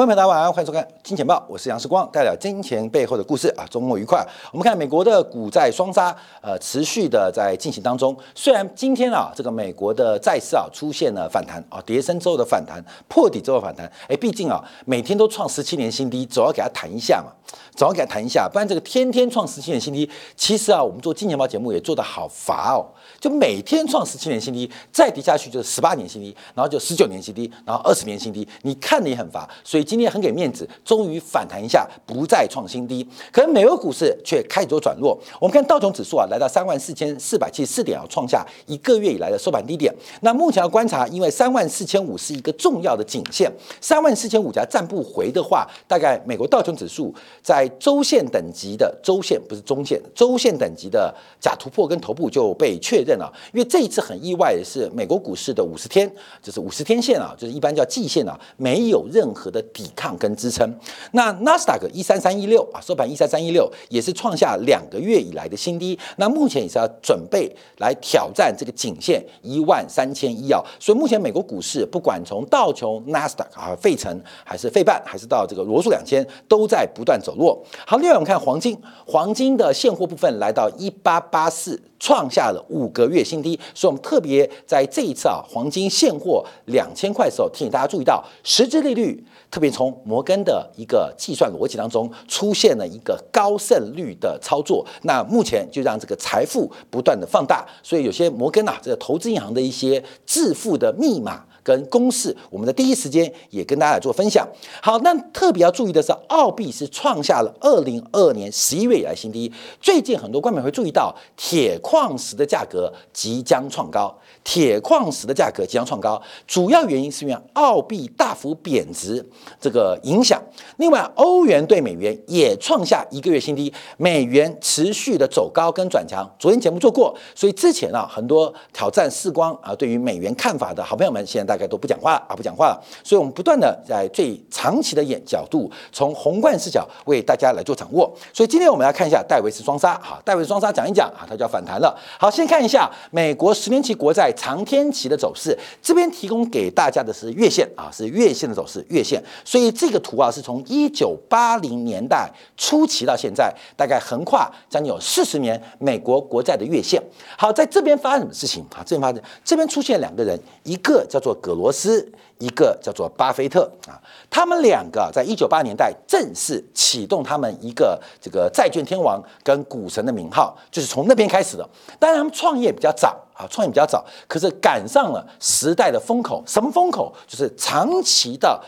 朋友们，大家晚上欢迎收看《金钱报》，我是杨世光，带来金钱背后的故事啊。周末愉快！我们看美国的股债双杀，呃，持续的在进行当中。虽然今天啊，这个美国的债市啊出现了反弹啊，跌升之后的反弹，破底之后反弹。哎，毕竟啊，每天都创十七年新低，总要给它弹一下嘛，总要给它弹一下，不然这个天天创十七年新低，其实啊，我们做金钱报节目也做得好乏哦。就每天创十七年新低，再跌下去就是十八年新低，然后就十九年新低，然后二十年新低，你看的也很乏，所以。今天很给面子，终于反弹一下，不再创新低。可是美国股市却开始做转弱。我们看道琼指数啊，来到三万四千四百七十四点啊，创下一个月以来的收盘低点。那目前要观察，因为三万四千五是一个重要的颈线，三万四千五家站不回的话，大概美国道琼指数在周线等级的周线不是中线，周线等级的假突破跟头部就被确认了。因为这一次很意外的是，美国股市的五十天就是五十天线啊，就是一般叫季线啊，没有任何的。抵抗跟支撑，那纳斯达克一三三一六啊，收盘一三三一六，也是创下两个月以来的新低。那目前也是要准备来挑战这个颈线一万三千一啊。所以目前美国股市，不管从道琼、纳斯达克啊、费城，还是费半，还是到这个罗素两千，都在不断走弱。好，另外我们看黄金，黄金的现货部分来到一八八四。创下了五个月新低，所以我们特别在这一次啊，黄金现货两千块的时候，提醒大家注意到实质利率，特别从摩根的一个计算逻辑当中出现了一个高胜率的操作，那目前就让这个财富不断的放大，所以有些摩根啊，这个投资银行的一些致富的密码。跟公式，我们的第一时间也跟大家做分享。好，那特别要注意的是，澳币是创下了二零二二年十一月以来新低。最近很多观众会注意到，铁矿石的价格即将创高。铁矿石的价格即将创高，主要原因是因为澳币大幅贬值这个影响。另外，欧元对美元也创下一个月新低，美元持续的走高跟转强。昨天节目做过，所以之前啊，很多挑战视光啊，对于美元看法的好朋友们，现在大都不讲话了啊，不讲话了。所以我们不断的在最长期的眼角度，从宏观视角为大家来做掌握。所以今天我们来看一下戴维斯双杀，好，戴维斯双杀讲一讲啊，它就要反弹了。好，先看一下美国十年期国债。长天期的走势，这边提供给大家的是月线啊，是月线的走势，月线。所以这个图啊，是从一九八零年代初期到现在，大概横跨将近有四十年美国国债的月线。好，在这边发生什么事情啊？这边发生，这边出现两个人，一个叫做葛罗斯。一个叫做巴菲特啊，他们两个在一九八年代正式启动他们一个这个债券天王跟股神的名号，就是从那边开始的。当然，他们创业比较早啊，创业比较早，可是赶上了时代的风口。什么风口？就是长期的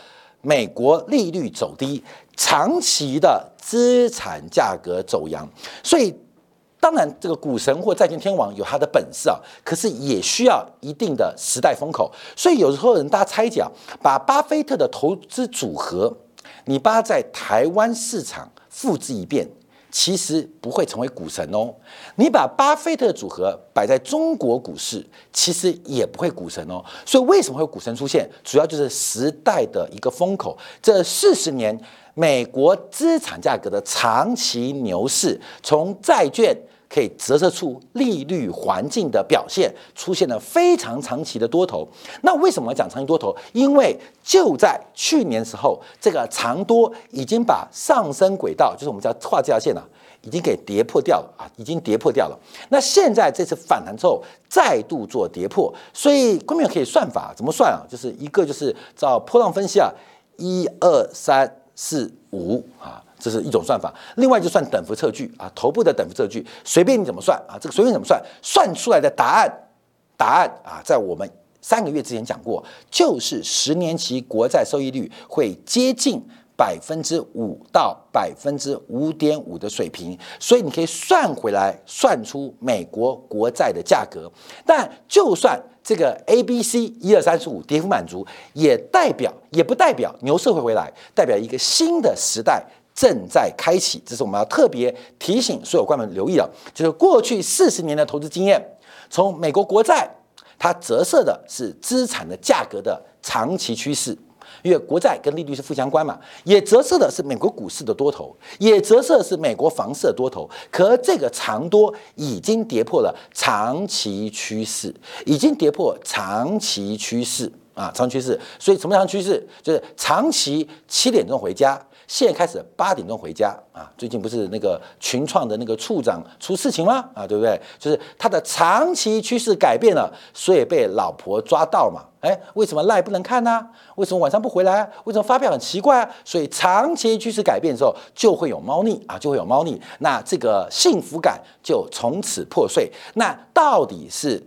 美国利率走低，长期的资产价格走扬，所以。当然，这个股神或债券天王有他的本事啊，可是也需要一定的时代风口。所以有时候人大家猜讲，把巴菲特的投资组合，你把它在台湾市场复制一遍，其实不会成为股神哦。你把巴菲特的组合摆在中国股市，其实也不会股神哦。所以为什么会股神出现？主要就是时代的一个风口。这四十年美国资产价格的长期牛市，从债券。可以折射出利率环境的表现，出现了非常长期的多头。那为什么讲长期多头？因为就在去年时候，这个长多已经把上升轨道，就是我们叫画这条线啊，已经给跌破掉了啊，已经跌破掉了。那现在这次反弹之后，再度做跌破，所以观众可以算法怎么算啊？就是一个就是照波浪分析啊，一二三四五啊。这是一种算法，另外就算等幅测距啊，头部的等幅测距，随便你怎么算啊，这个随便怎么算，算出来的答案，答案啊，在我们三个月之前讲过，就是十年期国债收益率会接近百分之五到百分之五点五的水平，所以你可以算回来，算出美国国债的价格。但就算这个 A、B、C 一二三四五跌幅满足，也代表也不代表牛市会回来，代表一个新的时代。正在开启，这是我们要特别提醒所有观众留意的，就是过去四十年的投资经验，从美国国债，它折射的是资产的价格的长期趋势，因为国债跟利率是负相关嘛，也折射的是美国股市的多头，也折射的是美国房市的多头，可这个长多已经跌破了长期趋势，已经跌破长期趋势。啊，长趋势。所以什么长趋势？就是长期七点钟回家。现在开始八点钟回家啊！最近不是那个群创的那个处长出事情吗？啊，对不对？就是他的长期趋势改变了，所以被老婆抓到嘛。哎，为什么赖不能看呢？为什么晚上不回来？为什么发票很奇怪啊？所以长期趋势改变的时候，就会有猫腻啊，就会有猫腻。那这个幸福感就从此破碎。那到底是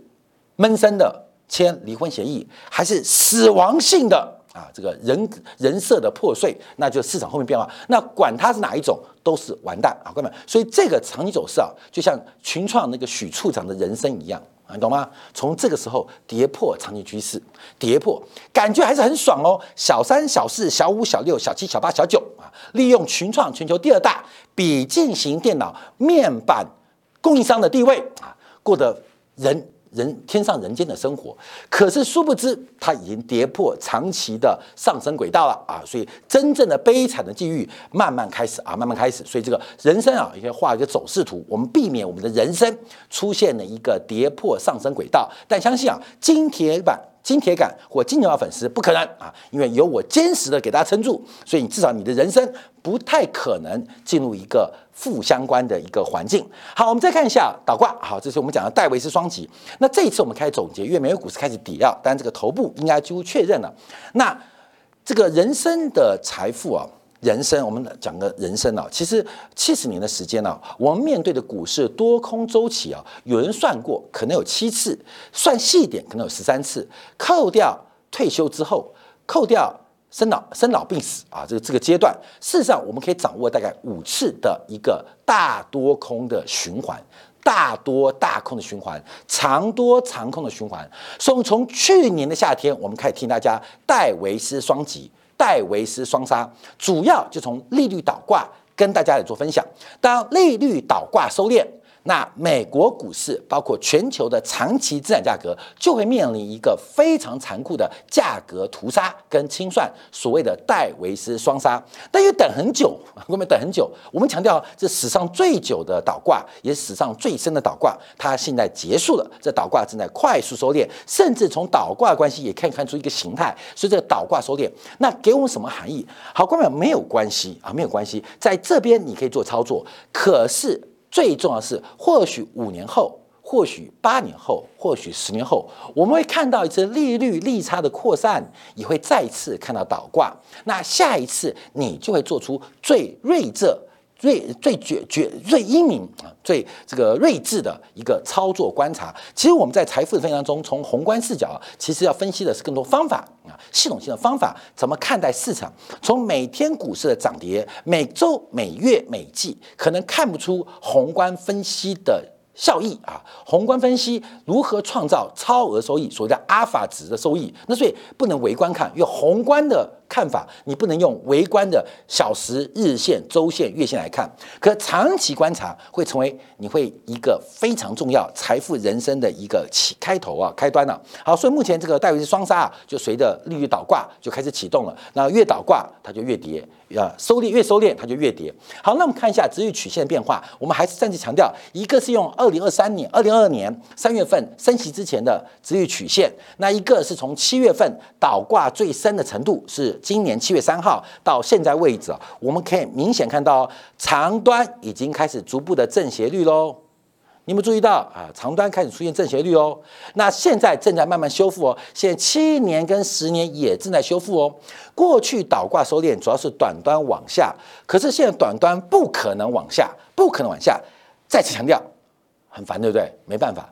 闷声的签离婚协议，还是死亡性的？啊，这个人人设的破碎，那就市场后面变化。那管它是哪一种，都是完蛋啊，哥们。所以这个长期走势啊，就像群创那个许处长的人生一样啊，你懂吗？从这个时候跌破长期趋势，跌破，感觉还是很爽哦。小三、小四、小五、小六、小七、小八、小九啊，利用群创全球第二大笔记型电脑面板供应商的地位啊，过得人。人天上人间的生活，可是殊不知它已经跌破长期的上升轨道了啊！所以真正的悲惨的际遇慢慢开始啊，慢慢开始。所以这个人生啊，应该画一个走势图，我们避免我们的人生出现了一个跌破上升轨道。但相信啊，金铁板。金铁杆或金牛粉丝不可能啊，因为有我坚实的给大家撑住，所以你至少你的人生不太可能进入一个负相关的一个环境。好，我们再看一下倒挂。好，这是我们讲的戴维斯双极。那这一次我们开始总结，因为美国股市开始底料，但这个头部应该几乎确认了。那这个人生的财富啊。人生，我们讲个人生啊，其实七十年的时间呢，我们面对的股市多空周期啊，有人算过，可能有七次，算细一点可能有十三次，扣掉退休之后，扣掉生老生老病死啊，这个这个阶段，事实上我们可以掌握大概五次的一个大多空的循环，大多大空的循环，长多长空的循环。所以从去年的夏天，我们开始听大家戴维斯双极。戴维斯双杀，主要就从利率倒挂跟大家来做分享。当利率倒挂收敛。那美国股市包括全球的长期资产价格就会面临一个非常残酷的价格屠杀跟清算，所谓的戴维斯双杀。但又等很久，我们等很久。我们强调这史上最久的倒挂，也是史上最深的倒挂，它现在结束了。这倒挂正在快速收敛，甚至从倒挂关系也可以看出一个形态。所以这个倒挂收敛，那给我们什么含义？好，观众没有关系啊，没有关系，在这边你可以做操作，可是。最重要是，或许五年后，或许八年后，或许十年后，我们会看到一次利率利差的扩散，也会再次看到倒挂。那下一次，你就会做出最睿智。最最绝绝最英明啊，最这个睿智的一个操作观察。其实我们在财富的分享中，从宏观视角，其实要分析的是更多方法啊，系统性的方法，怎么看待市场？从每天股市的涨跌，每周、每月、每季，可能看不出宏观分析的。效益啊，宏观分析如何创造超额收益，所谓的阿法值的收益，那所以不能围观看，因为宏观的看法你不能用微观的小时、日线、周线、月线来看，可长期观察会成为你会一个非常重要财富人生的一个起开头啊，开端了。好，所以目前这个戴维斯双杀啊，就随着利率倒挂就开始启动了，那越倒挂它就越跌。啊，收敛越收敛，它就越跌。好，那我们看一下值域曲线的变化。我们还是再次强调，一个是用二零二三年、二零二二年三月份升息之前的值域曲线，那一个是从七月份倒挂最深的程度，是今年七月三号到现在为止，我们可以明显看到长端已经开始逐步的正斜率喽。你们注意到啊，长端开始出现正斜率哦，那现在正在慢慢修复哦，现在七年跟十年也正在修复哦。过去倒挂收敛主要是短端往下，可是现在短端不可能往下，不可能往下。再次强调，很烦对不对？没办法。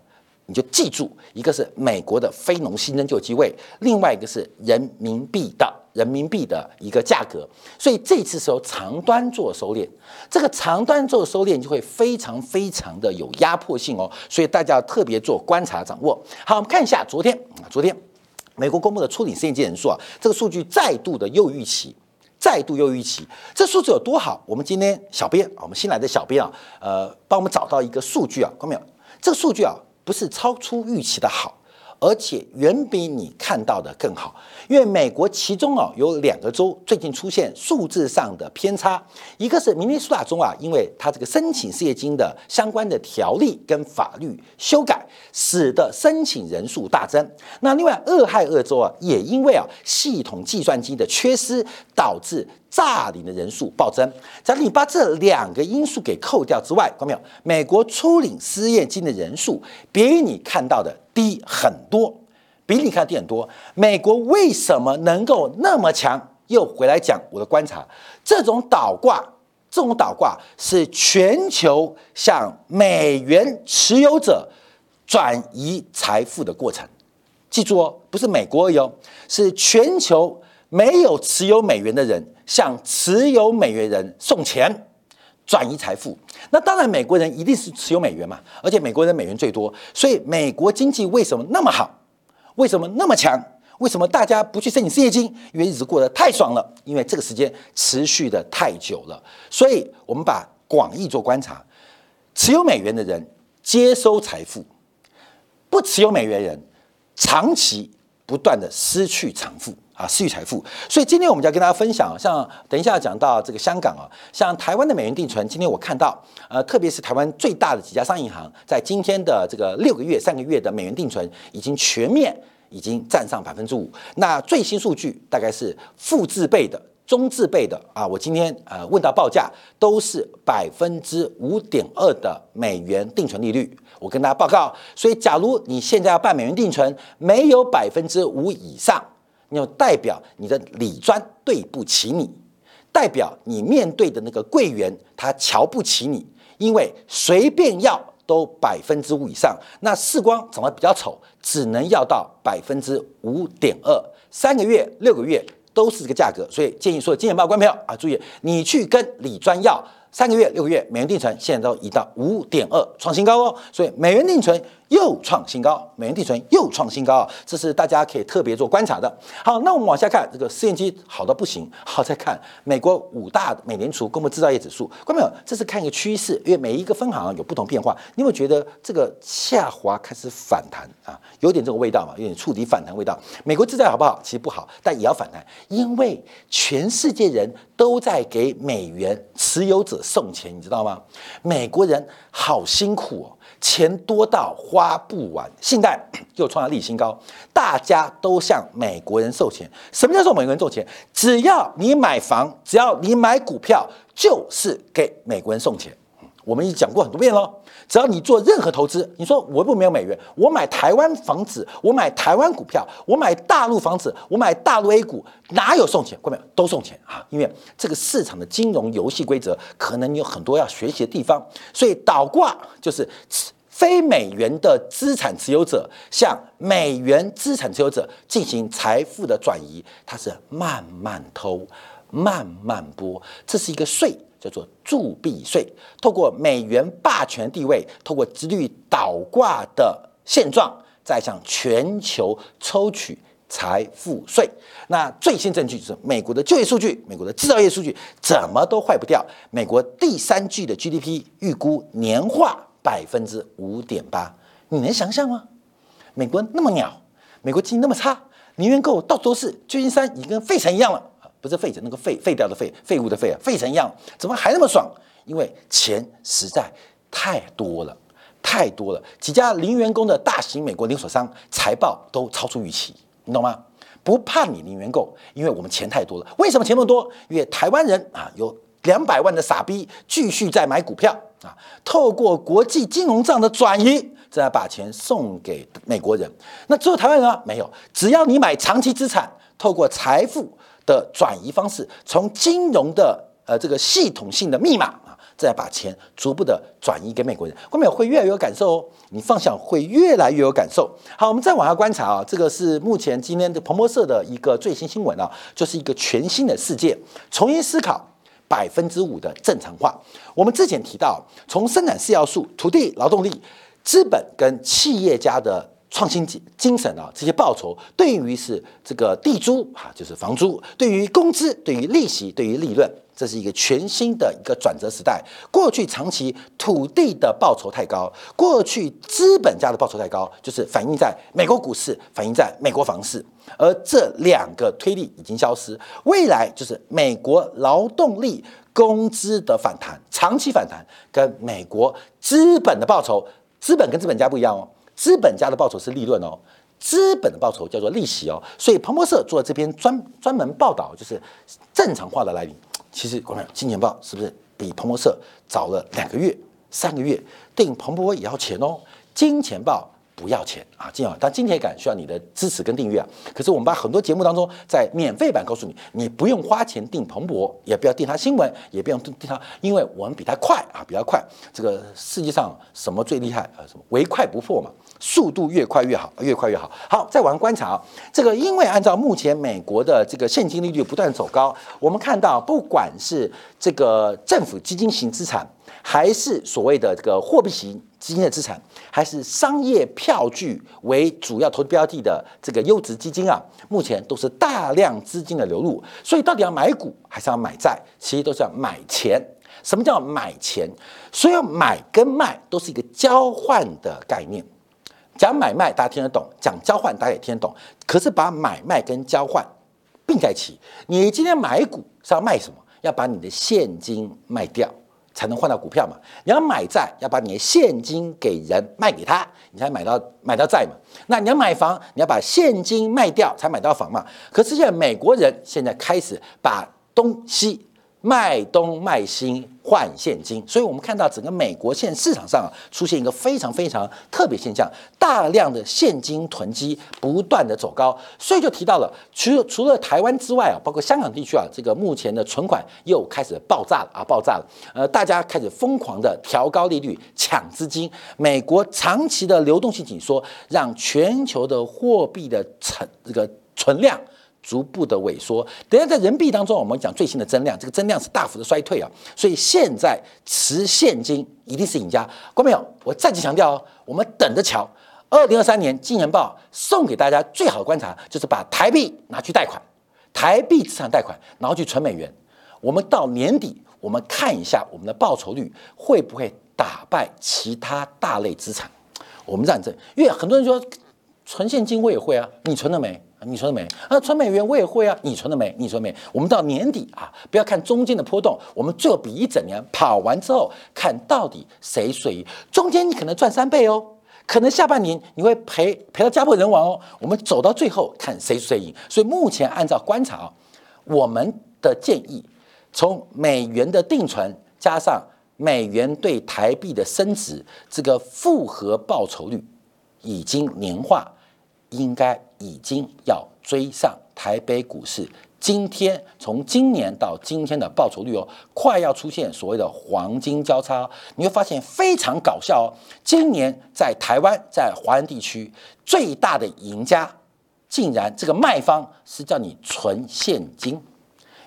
你就记住，一个是美国的非农新增就机会，另外一个是人民币的人民币的一个价格，所以这次是由长端做收敛，这个长端做收敛就会非常非常的有压迫性哦，所以大家要特别做观察掌握。好，我们看一下昨天啊，昨天美国公布的初领失业金人数啊，这个数据再度的又预期，再度又预期，这数字有多好？我们今天小编，我们新来的小编啊，呃，帮我们找到一个数据啊，看到没有？这个数据啊。不是超出预期的好，而且远比你看到的更好。因为美国其中啊有两个州最近出现数字上的偏差，一个是明尼苏达州啊，因为它这个申请失业金的相关的条例跟法律修改，使得申请人数大增。那另外俄亥俄州啊，也因为啊系统计算机的缺失，导致诈领的人数暴增。假如你把这两个因素给扣掉之外，看到没有？美国初领失业金的人数比你看到的低很多。比你看低很多。美国为什么能够那么强？又回来讲我的观察，这种倒挂，这种倒挂是全球向美元持有者转移财富的过程。记住哦，不是美国而已哦，是全球没有持有美元的人向持有美元人送钱，转移财富。那当然，美国人一定是持有美元嘛，而且美国人美元最多，所以美国经济为什么那么好？为什么那么强？为什么大家不去申请失业金？因为日子过得太爽了，因为这个时间持续的太久了。所以，我们把广义做观察，持有美元的人接收财富，不持有美元人长期不断的失去财富啊，私域财富。所以，今天我们就要跟大家分享，像等一下讲到这个香港啊，像台湾的美元定存，今天我看到，呃，特别是台湾最大的几家商业银行，在今天的这个六个月、三个月的美元定存，已经全面。已经占上百分之五，那最新数据大概是负字辈的、中字辈的啊。我今天呃问到报价都是百分之五点二的美元定存利率，我跟大家报告。所以，假如你现在要办美元定存，没有百分之五以上，就代表你的理专对不起你，代表你面对的那个柜员他瞧不起你，因为随便要。都百分之五以上，那视光长得比较丑，只能要到百分之五点二，三个月、六个月都是这个价格，所以建议说，金钱豹观票啊，注意，你去跟李专要。三个月、六个月，美元定存现在都已到五点二，创新高哦。所以美元定存又创新高，美元定存又创新高啊，这是大家可以特别做观察的。好，那我们往下看，这个试验机好到不行。好，再看美国五大美联储公布制造业指数，观众朋友，这是看一个趋势，因为每一个分行有不同变化。你有没有觉得这个下滑开始反弹啊？有点这个味道嘛，有点触底反弹味道。美国制造好不好？其实不好，但也要反弹，因为全世界人都在给美元持有者。送钱，你知道吗？美国人好辛苦哦，钱多到花不完，信贷又创了历史新高，大家都向美国人送钱。什么叫做美国人送钱？只要你买房，只要你买股票，就是给美国人送钱。我们已经讲过很多遍了。只要你做任何投资，你说我不没有美元，我买台湾房子，我买台湾股票，我买大陆房子，我买大陆 A 股，哪有送钱？各位都送钱啊！因为这个市场的金融游戏规则可能你有很多要学习的地方，所以倒挂就是非美元的资产持有者向美元资产持有者进行财富的转移，它是慢慢偷、慢慢拨，这是一个税。叫做铸币税，透过美元霸权地位，透过殖率倒挂的现状，再向全球抽取财富税。那最新证据就是美国的就业数据，美国的制造业数据怎么都坏不掉。美国第三季的 GDP 预估年化百分之五点八，你能想象吗？美国那么鸟，美国经济那么差，能源购到处都是，旧金山已经跟废城一样了。不是废纸，那个废废掉的废废物的废啊，废成一样，怎么还那么爽？因为钱实在太多了，太多了。几家零员工的大型美国连锁商财报都超出预期，你懂吗？不怕你零元购，因为我们钱太多了。为什么钱那么多？因为台湾人啊，有两百万的傻逼继续在买股票啊，透过国际金融账的转移，再把钱送给美国人。那只有台湾人啊？没有，只要你买长期资产，透过财富。的转移方式，从金融的呃这个系统性的密码啊，再把钱逐步的转移给美国人，后面会越来越有感受哦。你放想会越来越有感受。好，我们再往下观察啊，这个是目前今天的彭博社的一个最新新闻啊，就是一个全新的世界，重新思考百分之五的正常化。我们之前提到，从生产四要素、土地、劳动力、资本跟企业家的。创新精精神啊，这些报酬对于是这个地租啊，就是房租；对于工资，对于利息，对于利润，这是一个全新的一个转折时代。过去长期土地的报酬太高，过去资本家的报酬太高，就是反映在美国股市，反映在美国房市。而这两个推力已经消失，未来就是美国劳动力工资的反弹，长期反弹跟美国资本的报酬，资本跟资本家不一样哦，资本家的报酬是利润哦，资本的报酬叫做利息哦。所以彭博社做这篇专专门报道，就是正常化的来临。其实，观众金钱报是不是比彭博社早了两个月、三个月？订彭博也要钱哦，金钱报。不要钱啊，金啊！但金钱感需要你的支持跟订阅啊。可是我们把很多节目当中，在免费版告诉你，你不用花钱订彭博，也不要订他新闻，也不用订他，因为我们比他快啊，比他快。这个世界上什么最厉害啊？什么唯快不破嘛？速度越快越好，越快越好。好，再往观察啊，这个因为按照目前美国的这个现金利率不断走高，我们看到不管是这个政府基金型资产。还是所谓的这个货币型基金的资产，还是商业票据为主要投资标的的这个优质基金啊，目前都是大量资金的流入。所以到底要买股还是要买债，其实都是要买钱。什么叫买钱？所以买跟卖都是一个交换的概念。讲买卖大家听得懂，讲交换大家也听得懂。可是把买卖跟交换并在一起，你今天买股是要卖什么？要把你的现金卖掉。才能换到股票嘛？你要买债，要把你的现金给人卖给他，你才买到买到债嘛。那你要买房，你要把现金卖掉才买到房嘛。可是现在美国人现在开始把东西。卖东卖西换现金，所以我们看到整个美国现市场上啊出现一个非常非常特别现象，大量的现金囤积不断的走高，所以就提到了除除了台湾之外啊，包括香港地区啊，这个目前的存款又开始爆炸了啊，爆炸了，呃，大家开始疯狂的调高利率抢资金，美国长期的流动性紧缩让全球的货币的存这个存量。逐步的萎缩，等下在人民币当中，我们讲最新的增量，这个增量是大幅的衰退啊，所以现在持现金一定是赢家。观众朋友，我再次强调哦，我们等着瞧。二零二三年金钱报送给大家最好的观察，就是把台币拿去贷款，台币资产贷款，然后去存美元。我们到年底，我们看一下我们的报酬率会不会打败其他大类资产。我们这样证，因为很多人说存现金我也会啊，你存了没？你存了没？啊，存美元我也会啊。你存了没？你存了没？我们到年底啊，不要看中间的波动，我们最后比一整年跑完之后，看到底谁水。中间你可能赚三倍哦，可能下半年你会赔赔到家破人亡哦。我们走到最后看谁谁赢。所以目前按照观察啊，我们的建议，从美元的定存加上美元对台币的升值，这个复合报酬率已经年化。应该已经要追上台北股市。今天从今年到今天的报酬率哦，快要出现所谓的黄金交叉。你会发现非常搞笑哦。今年在台湾，在华人地区最大的赢家，竟然这个卖方是叫你存现金，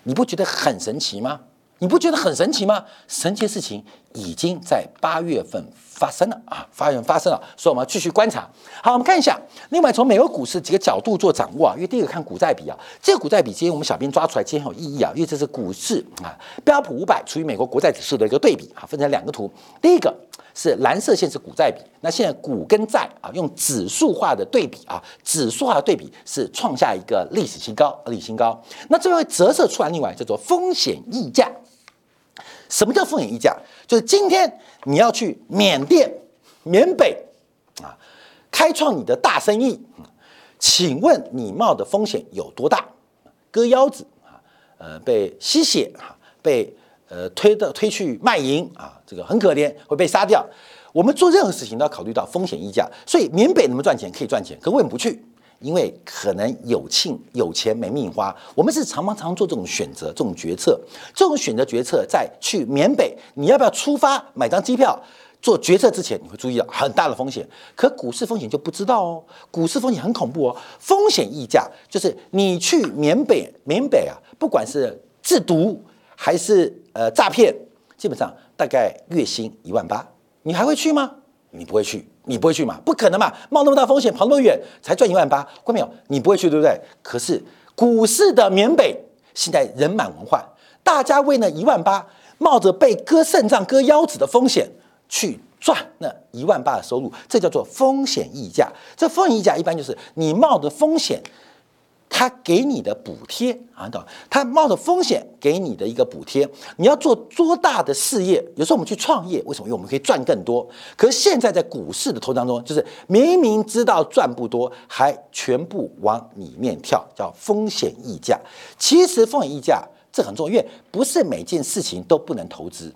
你不觉得很神奇吗？你不觉得很神奇吗？神奇的事情已经在八月份发生了啊！发生发生了，所以我们要继续观察。好，我们看一下。另外，从美国股市几个角度做掌握啊。因为第一个看股债比啊，这个股债比今天我们小编抓出来，今天很有意义啊。因为这是股市啊，标普五百除以美国国债指数的一个对比啊，分成两个图。第一个是蓝色线是股债比，那现在股跟债啊，用指数化的对比啊，指数化的对比是创下一个历史新高，历史新高。那这会折射出来，另外叫做风险溢价。什么叫风险溢价？就是今天你要去缅甸、缅北啊，开创你的大生意，请问你冒的风险有多大？割腰子啊，呃，被吸血啊，被呃推的推去卖淫啊，这个很可怜，会被杀掉。我们做任何事情都要考虑到风险溢价，所以缅北能不能赚钱？可以赚钱，可为什么不去？因为可能有庆有钱没命花，我们是常常常做这种选择、这种决策。这种选择决策在去缅北，你要不要出发买张机票？做决策之前，你会注意到很大的风险。可股市风险就不知道哦，股市风险很恐怖哦。风险溢价就是你去缅北，缅北啊，不管是制毒还是呃诈骗，基本上大概月薪一万八，你还会去吗？你不会去，你不会去嘛？不可能嘛！冒那么大风险，跑那么远，才赚一万八，关没有？你不会去，对不对？可是股市的缅北现在人满为患，大家为那一万八，冒着被割肾脏、割腰子的风险去赚那一万八的收入，这叫做风险溢价。这风险溢价一般就是你冒的风险。他给你的补贴啊，懂？他冒着风险给你的一个补贴，你要做多大的事业？有时候我们去创业，为什么？因为我们可以赚更多。可是现在在股市的投资当中，就是明明知道赚不多，还全部往里面跳，叫风险溢价。其实风险溢价这很重要，因为不是每件事情都不能投资，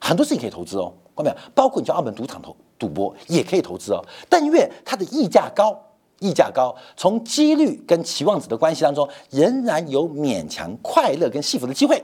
很多事情可以投资哦，看到没有？包括你去澳门赌场投赌博也可以投资哦，但因为它的溢价高。溢价高，从几率跟期望值的关系当中，仍然有勉强快乐跟幸福的机会。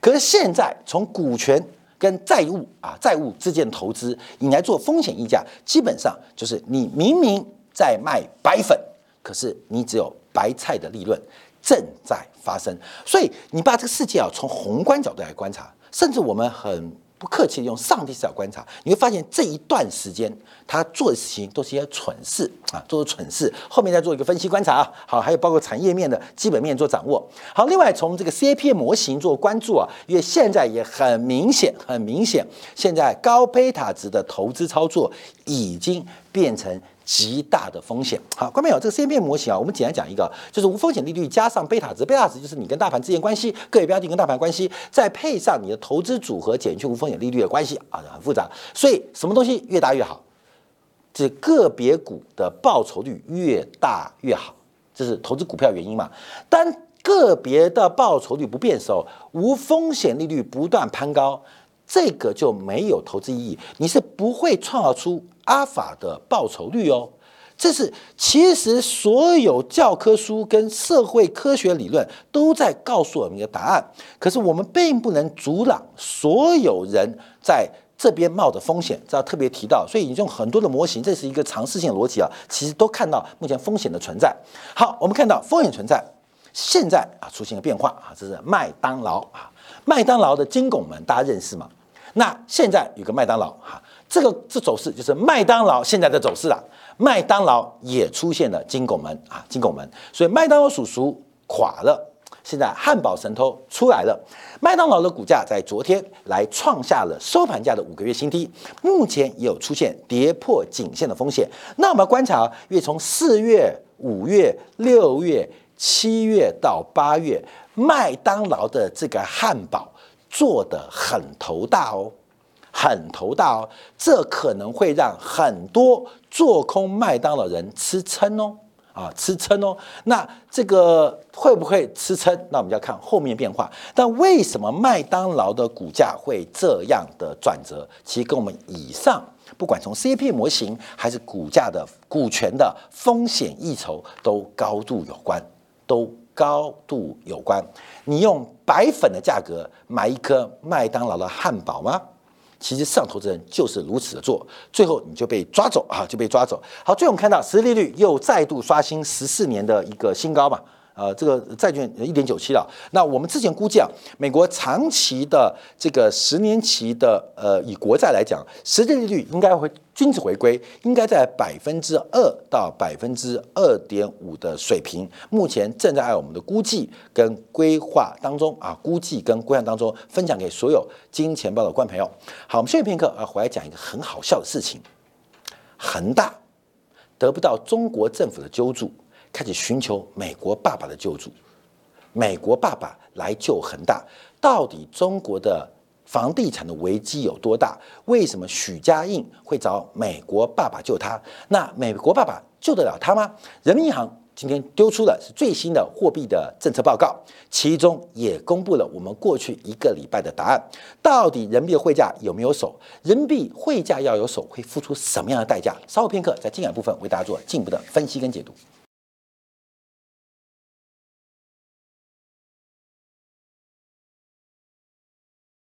可是现在从股权跟债务啊债务之间的投资，你来做风险溢价，基本上就是你明明在卖白粉，可是你只有白菜的利润正在发生。所以你把这个世界啊从宏观角度来观察，甚至我们很。不客气用上帝视角观察，你会发现这一段时间他做的事情都是一些蠢事啊，做的蠢事。后面再做一个分析观察啊，好，还有包括产业面的基本面做掌握。好，另外从这个 CAPM 模型做关注啊，因为现在也很明显，很明显，现在高贝塔值的投资操作已经变成。极大的风险。好，观众朋友，这个 C P 模型啊，我们简单讲一个，就是无风险利率加上贝塔值，贝塔值就是你跟大盘之间关系，个别标的跟大盘关系，再配上你的投资组合减去无风险利率的关系啊，很复杂。所以什么东西越大越好？这个别股的报酬率越大越好，这是投资股票原因嘛？当个别的报酬率不变时候，无风险利率不断攀高，这个就没有投资意义，你是不会创造出。阿法的报酬率哦，这是其实所有教科书跟社会科学理论都在告诉我们一个答案。可是我们并不能阻挡所有人在这边冒的风险，这要特别提到。所以你用很多的模型，这是一个尝试性逻辑啊，其实都看到目前风险的存在。好，我们看到风险存在，现在啊出现了变化啊，这是麦当劳啊，麦当劳的金拱门大家认识吗？那现在有个麦当劳哈。这个这走势就是麦当劳现在的走势了，麦当劳也出现了金拱门啊，金拱门，所以麦当劳叔叔垮了。现在汉堡神偷出来了，麦当劳的股价在昨天来创下了收盘价的五个月新低，目前也有出现跌破颈线的风险。那我们观察，因为从四月、五月、六月、七月到八月，麦当劳的这个汉堡做的很头大哦。很头大哦，这可能会让很多做空麦当劳人吃撑哦，啊，吃撑哦。那这个会不会吃撑？那我们要看后面变化。但为什么麦当劳的股价会这样的转折？其实跟我们以上不管从 C P 模型还是股价的股权的风险溢酬都高度有关，都高度有关。你用白粉的价格买一颗麦当劳的汉堡吗？其实上投资人就是如此的做，最后你就被抓走啊，就被抓走。好，最后我们看到实际利率又再度刷新十四年的一个新高嘛。呃，这个债券一点九七了。那我们之前估计啊，美国长期的这个十年期的呃，以国债来讲，实际利率应该会均值回归，应该在百分之二到百分之二点五的水平。目前正在按我们的估计跟规划当中啊，估计跟规划当中分享给所有金钱豹的观众朋友。好，我们休息片刻啊，回来讲一个很好笑的事情：恒大得不到中国政府的救助。开始寻求美国爸爸的救助，美国爸爸来救恒大。到底中国的房地产的危机有多大？为什么许家印会找美国爸爸救他？那美国爸爸救得了他吗？人民银行今天丢出的是最新的货币的政策报告，其中也公布了我们过去一个礼拜的答案。到底人民币汇价有没有手？人民币汇价要有手，会付出什么样的代价？稍后片刻，在精彩部分为大家做进一步的分析跟解读。